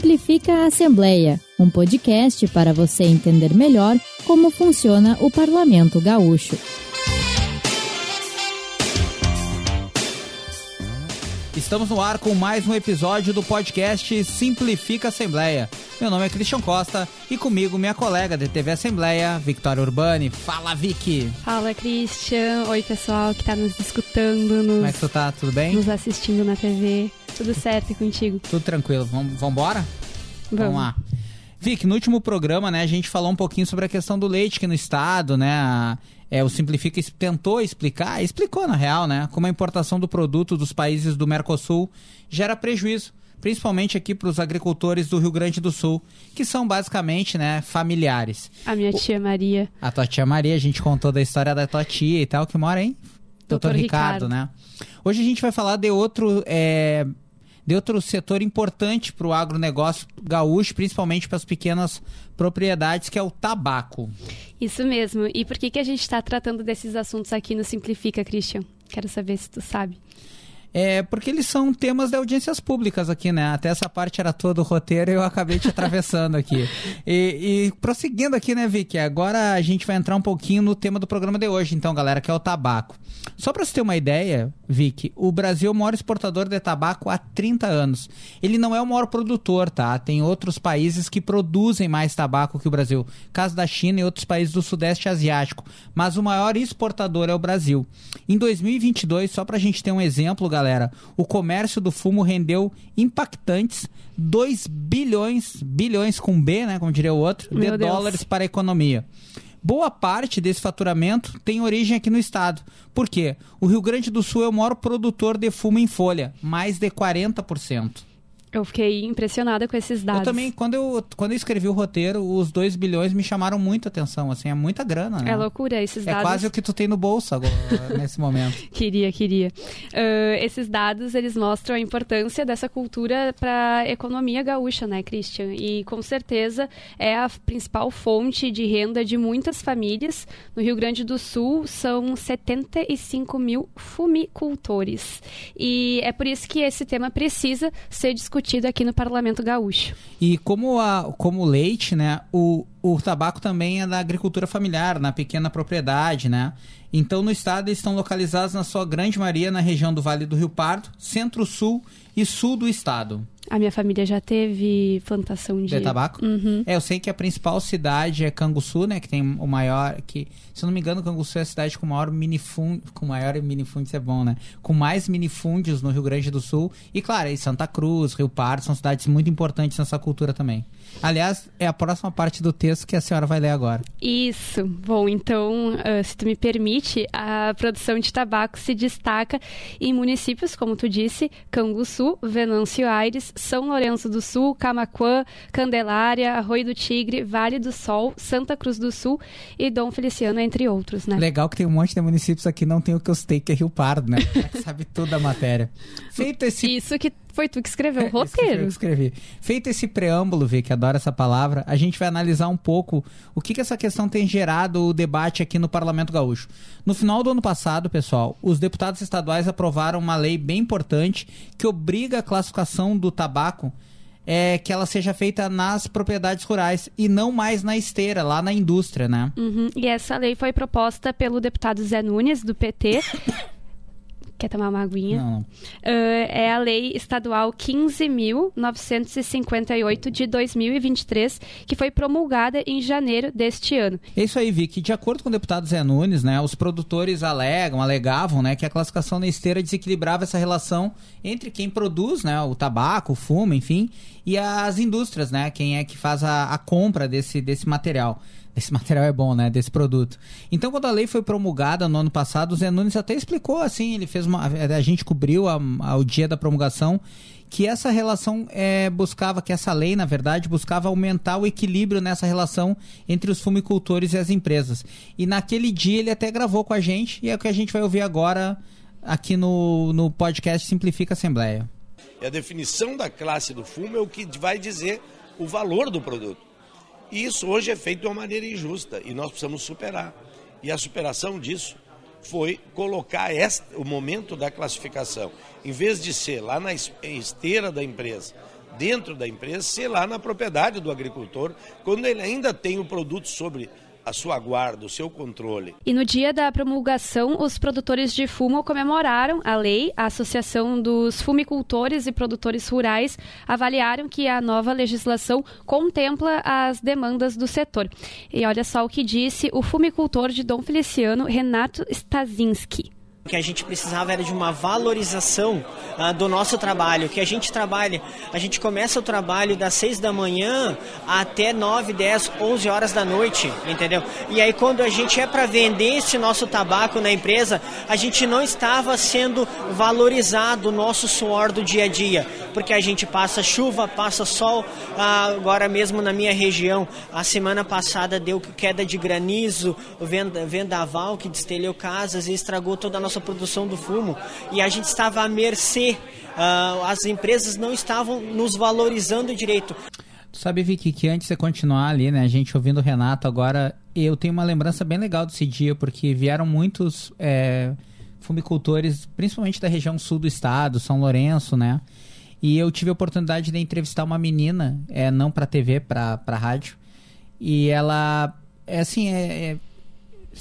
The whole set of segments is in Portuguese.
Simplifica a Assembleia, um podcast para você entender melhor como funciona o Parlamento Gaúcho. Estamos no ar com mais um episódio do podcast Simplifica Assembleia. Meu nome é Christian Costa e comigo minha colega da TV Assembleia, Victoria Urbani. Fala, Vicky! Fala, Christian. Oi, pessoal que está nos escutando, nos, Como é que tu tá? Tudo bem? nos assistindo na TV. Tudo certo e contigo? Tudo tranquilo. Vamos, vamos embora? Vamos. lá. Vic, no último programa, né, a gente falou um pouquinho sobre a questão do leite aqui no estado, né? a- é, o Simplifica tentou explicar, explicou na real, né? Como a importação do produto dos países do Mercosul gera prejuízo, principalmente aqui para os agricultores do Rio Grande do Sul, que são basicamente, né, familiares. A minha tia Maria. A tua tia Maria, a gente contou da história da tua tia e tal, que mora em Doutor Doutor Ricardo, Ricardo. né? Hoje a gente vai falar de outro, é, de outro setor importante para o agronegócio gaúcho, principalmente para as pequenas propriedades, que é o tabaco. Isso mesmo. E por que, que a gente está tratando desses assuntos aqui no Simplifica, Christian? Quero saber se tu sabe. É, porque eles são temas de audiências públicas aqui, né? Até essa parte era todo o roteiro e eu acabei te atravessando aqui. E, e prosseguindo aqui, né, Vicky? Agora a gente vai entrar um pouquinho no tema do programa de hoje, então, galera, que é o tabaco. Só para você ter uma ideia, Vicky, o Brasil é o maior exportador de tabaco há 30 anos. Ele não é o maior produtor, tá? Tem outros países que produzem mais tabaco que o Brasil. Caso da China e outros países do Sudeste Asiático. Mas o maior exportador é o Brasil. Em 2022, só pra gente ter um exemplo, galera, o comércio do fumo rendeu impactantes 2 bilhões, bilhões com B, né, como diria o outro, Meu de Deus. dólares para a economia. Boa parte desse faturamento tem origem aqui no estado. Por quê? O Rio Grande do Sul é o maior produtor de fumo em folha, mais de 40%. Eu fiquei impressionada com esses dados. Eu também, quando eu, quando eu escrevi o roteiro, os 2 bilhões me chamaram muito atenção, assim, é muita grana, né? É loucura, esses É dados. quase o que tu tem no bolso agora, nesse momento. Queria, queria. Ah, esses dados, eles mostram a importância dessa cultura para a economia gaúcha, né, Christian? E com certeza é a principal fonte de renda de muitas famílias. No Rio Grande do Sul, são 75 mil fumicultores. E é por isso que esse tema precisa ser discutido aqui no Parlamento Gaúcho. E como, a, como o leite, né, o, o tabaco também é da agricultura familiar, na pequena propriedade, né? Então, no estado, eles estão localizados, na sua grande maioria, na região do Vale do Rio Pardo, centro-sul e sul do estado. A minha família já teve plantação de... De tabaco? Uhum. É, eu sei que a principal cidade é Canguçu, né? Que tem o maior. que Se eu não me engano, Canguçu é a cidade com maior minifúndio. Com maior minifúndio, isso é bom, né? Com mais minifúndios no Rio Grande do Sul. E, claro, aí Santa Cruz, Rio Pardo são cidades muito importantes nessa cultura também. Aliás, é a próxima parte do texto que a senhora vai ler agora. Isso. Bom, então, ah, se tu me permite, a produção de tabaco se destaca em municípios, como tu disse, Canguçu, Venâncio Aires, São Lourenço do Sul, Camaquã, Candelária, Arroio do Tigre, Vale do Sol, Santa Cruz do Sul e Dom Feliciano, entre outros, né? Legal que tem um monte de municípios aqui, não tem o que eu citei, que é Rio Pardo, né? O cara Sabe tudo da matéria. Feito esse Isso que foi tu que escreveu o eu roteiro. escrevi. Feito esse preâmbulo, Vê, que adora essa palavra, a gente vai analisar um pouco o que, que essa questão tem gerado o debate aqui no Parlamento Gaúcho. No final do ano passado, pessoal, os deputados estaduais aprovaram uma lei bem importante que obriga a classificação do tabaco é, que ela seja feita nas propriedades rurais e não mais na esteira, lá na indústria, né? Uhum. E essa lei foi proposta pelo deputado Zé Nunes, do PT. Quer tomar uma aguinha? Não, não. Ah, é a Lei Estadual 15.958 de 2023, que foi promulgada em janeiro deste ano. É isso aí, Vicky. De acordo com o deputado Zé Nunes, né, os produtores alegam, alegavam, né, que a classificação na esteira desequilibrava essa relação entre quem produz, né, o tabaco, o fumo, enfim, e as indústrias, né, quem é que faz a, a compra desse, desse material. Esse material é bom, né? Desse produto. Então, quando a lei foi promulgada no ano passado, o Zé Nunes até explicou assim, ele fez uma. A gente cobriu a- ao dia da promulgação que essa relação é, buscava, que essa lei, na verdade, buscava aumentar o equilíbrio nessa relação entre os fumicultores e as empresas. E naquele dia ele até gravou com a gente, e é o que a gente vai ouvir agora aqui no, no podcast Simplifica Assembleia. E a definição da classe do fumo é o que vai dizer o valor do produto. E isso hoje é feito de uma maneira injusta e nós precisamos superar. E a superação disso foi colocar esta, o momento da classificação, em vez de ser lá na es- esteira da empresa, dentro da empresa, ser lá na propriedade do agricultor, quando ele ainda tem o produto sobre a sua guarda, o seu controle. E no dia da promulgação, os produtores de fumo comemoraram a lei. A Associação dos Fumicultores e Produtores Rurais avaliaram que a nova legislação contempla as demandas do setor. E olha só o que disse o fumicultor de Dom Feliciano, Renato Stazinski que a gente precisava era de uma valorização uh, do nosso trabalho, que a gente trabalha, a gente começa o trabalho das 6 da manhã até 9, 10, 11 horas da noite, entendeu? E aí quando a gente é para vender esse nosso tabaco na empresa, a gente não estava sendo valorizado o nosso suor do dia a dia, porque a gente passa chuva, passa sol, uh, agora mesmo na minha região, a semana passada deu queda de granizo, vendaval que destelhou casas e estragou toda a nossa produção do fumo e a gente estava à mercê, uh, as empresas não estavam nos valorizando direito. Tu sabe, Vicky, que antes de continuar ali, né, a gente ouvindo o Renato agora, eu tenho uma lembrança bem legal desse dia, porque vieram muitos é, fumicultores, principalmente da região sul do estado, São Lourenço, né? E eu tive a oportunidade de entrevistar uma menina, é, não para TV, para rádio. E ela, é assim, é, é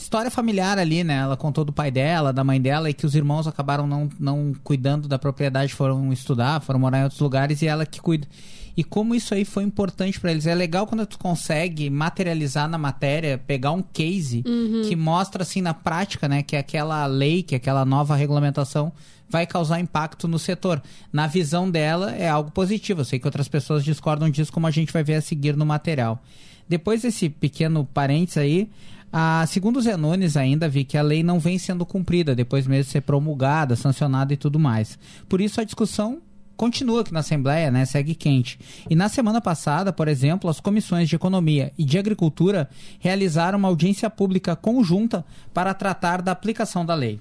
história familiar ali, né? Ela contou do pai dela, da mãe dela, e que os irmãos acabaram não, não cuidando da propriedade, foram estudar, foram morar em outros lugares, e ela que cuida. E como isso aí foi importante para eles. É legal quando tu consegue materializar na matéria, pegar um case uhum. que mostra assim na prática, né, que aquela lei, que aquela nova regulamentação vai causar impacto no setor. Na visão dela é algo positivo. Eu sei que outras pessoas discordam disso, como a gente vai ver a seguir no material. Depois desse pequeno parênteses aí, a, segundo os Zenones, ainda vi que a lei não vem sendo cumprida, depois mesmo de ser promulgada, sancionada e tudo mais. Por isso a discussão continua aqui na Assembleia, né? Segue quente. E na semana passada, por exemplo, as comissões de Economia e de Agricultura realizaram uma audiência pública conjunta para tratar da aplicação da lei.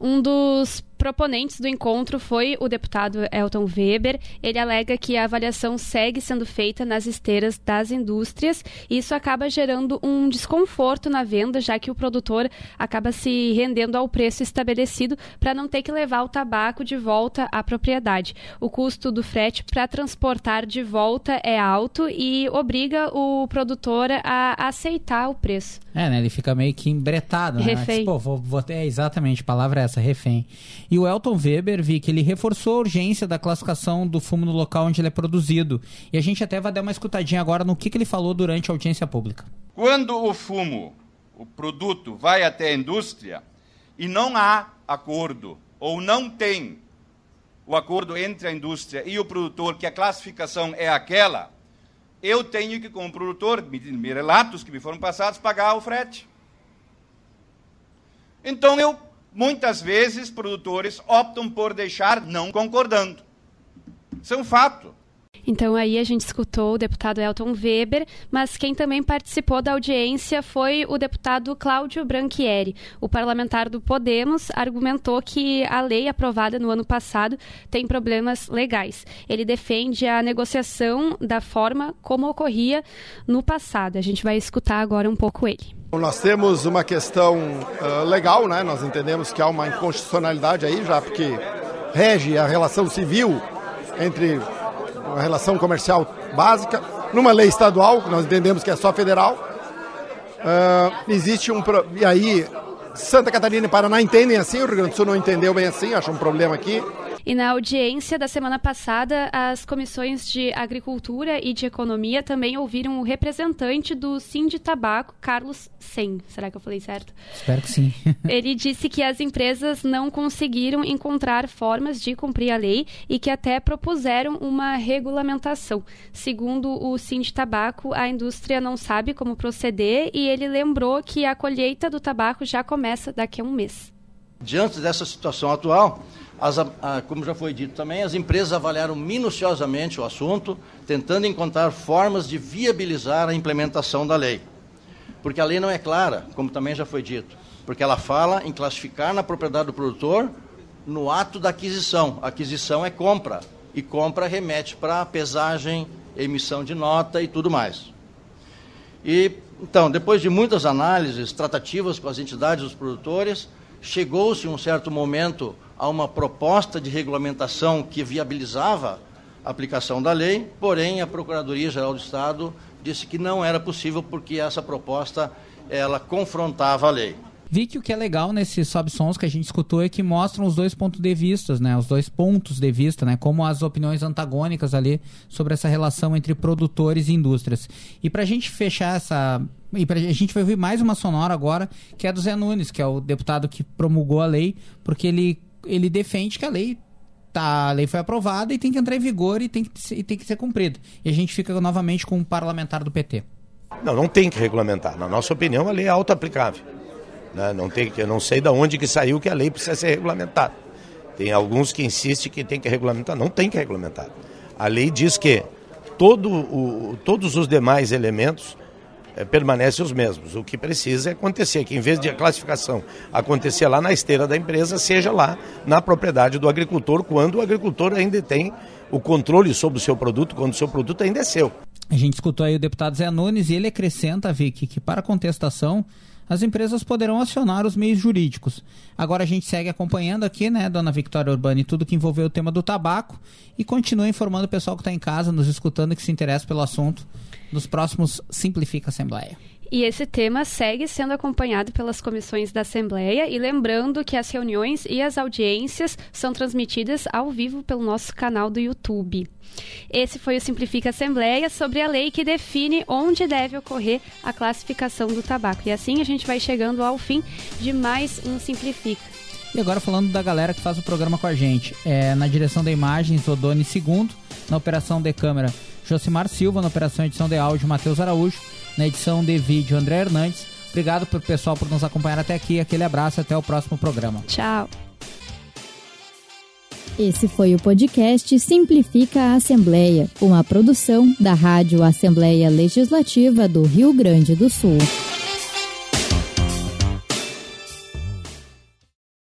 Um dos proponentes do encontro foi o deputado Elton Weber. Ele alega que a avaliação segue sendo feita nas esteiras das indústrias e isso acaba gerando um desconforto na venda, já que o produtor acaba se rendendo ao preço estabelecido para não ter que levar o tabaco de volta à propriedade. O custo do frete para transportar de volta é alto e obriga o produtor a aceitar o preço. É, né? Ele fica meio que embretado, né? Refém. Pô, vou, vou, é exatamente, a palavra é essa, refém. E o Elton Weber, vi que ele reforçou a urgência da classificação do fumo no local onde ele é produzido. E a gente até vai dar uma escutadinha agora no que, que ele falou durante a audiência pública. Quando o fumo, o produto, vai até a indústria e não há acordo, ou não tem o acordo entre a indústria e o produtor, que a classificação é aquela, eu tenho que, como produtor, me, me relatos que me foram passados, pagar o frete. Então eu muitas vezes produtores optam por deixar não concordando. Isso é um fato. Então aí a gente escutou o deputado Elton Weber, mas quem também participou da audiência foi o deputado Cláudio Branchieri. O parlamentar do Podemos argumentou que a lei aprovada no ano passado tem problemas legais. Ele defende a negociação da forma como ocorria no passado. A gente vai escutar agora um pouco ele. Nós temos uma questão uh, legal, né? Nós entendemos que há uma inconstitucionalidade aí, já porque rege a relação civil entre a relação comercial básica, numa lei estadual, que nós entendemos que é só federal. Uh, existe um. E aí, Santa Catarina e Paraná entendem assim, o Rio Grande do Sul não entendeu bem assim, acha um problema aqui. E na audiência da semana passada, as comissões de Agricultura e de Economia também ouviram o representante do Sim de Tabaco, Carlos Sem. Será que eu falei certo? Espero que sim. Ele disse que as empresas não conseguiram encontrar formas de cumprir a lei e que até propuseram uma regulamentação. Segundo o Sim de Tabaco, a indústria não sabe como proceder e ele lembrou que a colheita do tabaco já começa daqui a um mês. Diante dessa situação atual, as, como já foi dito também, as empresas avaliaram minuciosamente o assunto, tentando encontrar formas de viabilizar a implementação da lei. Porque a lei não é clara, como também já foi dito, porque ela fala em classificar na propriedade do produtor no ato da aquisição. aquisição é compra, e compra remete para pesagem, emissão de nota e tudo mais. E então, depois de muitas análises, tratativas com as entidades dos produtores, chegou-se um certo momento a uma proposta de regulamentação que viabilizava aplicação da lei, porém a Procuradoria-Geral do Estado disse que não era possível porque essa proposta ela confrontava a lei. Vi que o que é legal nesses subsons que a gente escutou é que mostram os dois pontos de vista, né? Os dois pontos de vista, né? Como as opiniões antagônicas ali sobre essa relação entre produtores e indústrias. E para a gente fechar essa e pra, a gente vai ouvir mais uma sonora agora, que é do Zé Nunes, que é o deputado que promulgou a lei, porque ele, ele defende que a lei tá, a lei foi aprovada e tem que entrar em vigor e tem que, e tem que ser cumprida. E a gente fica novamente com um parlamentar do PT. Não, não tem que regulamentar. Na nossa opinião, a lei é auto-aplicável. Né? Não tem, eu não sei de onde que saiu que a lei precisa ser regulamentada. Tem alguns que insistem que tem que regulamentar. Não tem que regulamentar. A lei diz que todo o, todos os demais elementos é, permanecem os mesmos. O que precisa é acontecer que, em vez de a classificação acontecer lá na esteira da empresa, seja lá na propriedade do agricultor, quando o agricultor ainda tem o controle sobre o seu produto, quando o seu produto ainda é seu. A gente escutou aí o deputado Zé Nunes e ele acrescenta, Vicky, que para contestação as empresas poderão acionar os meios jurídicos. Agora a gente segue acompanhando aqui, né, dona Victoria Urbani, tudo que envolveu o tema do tabaco e continua informando o pessoal que está em casa, nos escutando que se interessa pelo assunto, nos próximos Simplifica Assembleia. E esse tema segue sendo acompanhado pelas comissões da Assembleia e lembrando que as reuniões e as audiências são transmitidas ao vivo pelo nosso canal do YouTube. Esse foi o Simplifica Assembleia sobre a lei que define onde deve ocorrer a classificação do tabaco. E assim a gente vai chegando ao fim de mais um Simplifica. E agora falando da galera que faz o programa com a gente. É, na direção de imagens, Odone Segundo. Na operação de câmera, Josimar Silva. Na operação edição de áudio, Matheus Araújo na edição de vídeo André Hernandes. Obrigado pro pessoal por nos acompanhar até aqui. Aquele abraço até o próximo programa. Tchau. Esse foi o podcast Simplifica a Assembleia, uma produção da Rádio Assembleia Legislativa do Rio Grande do Sul.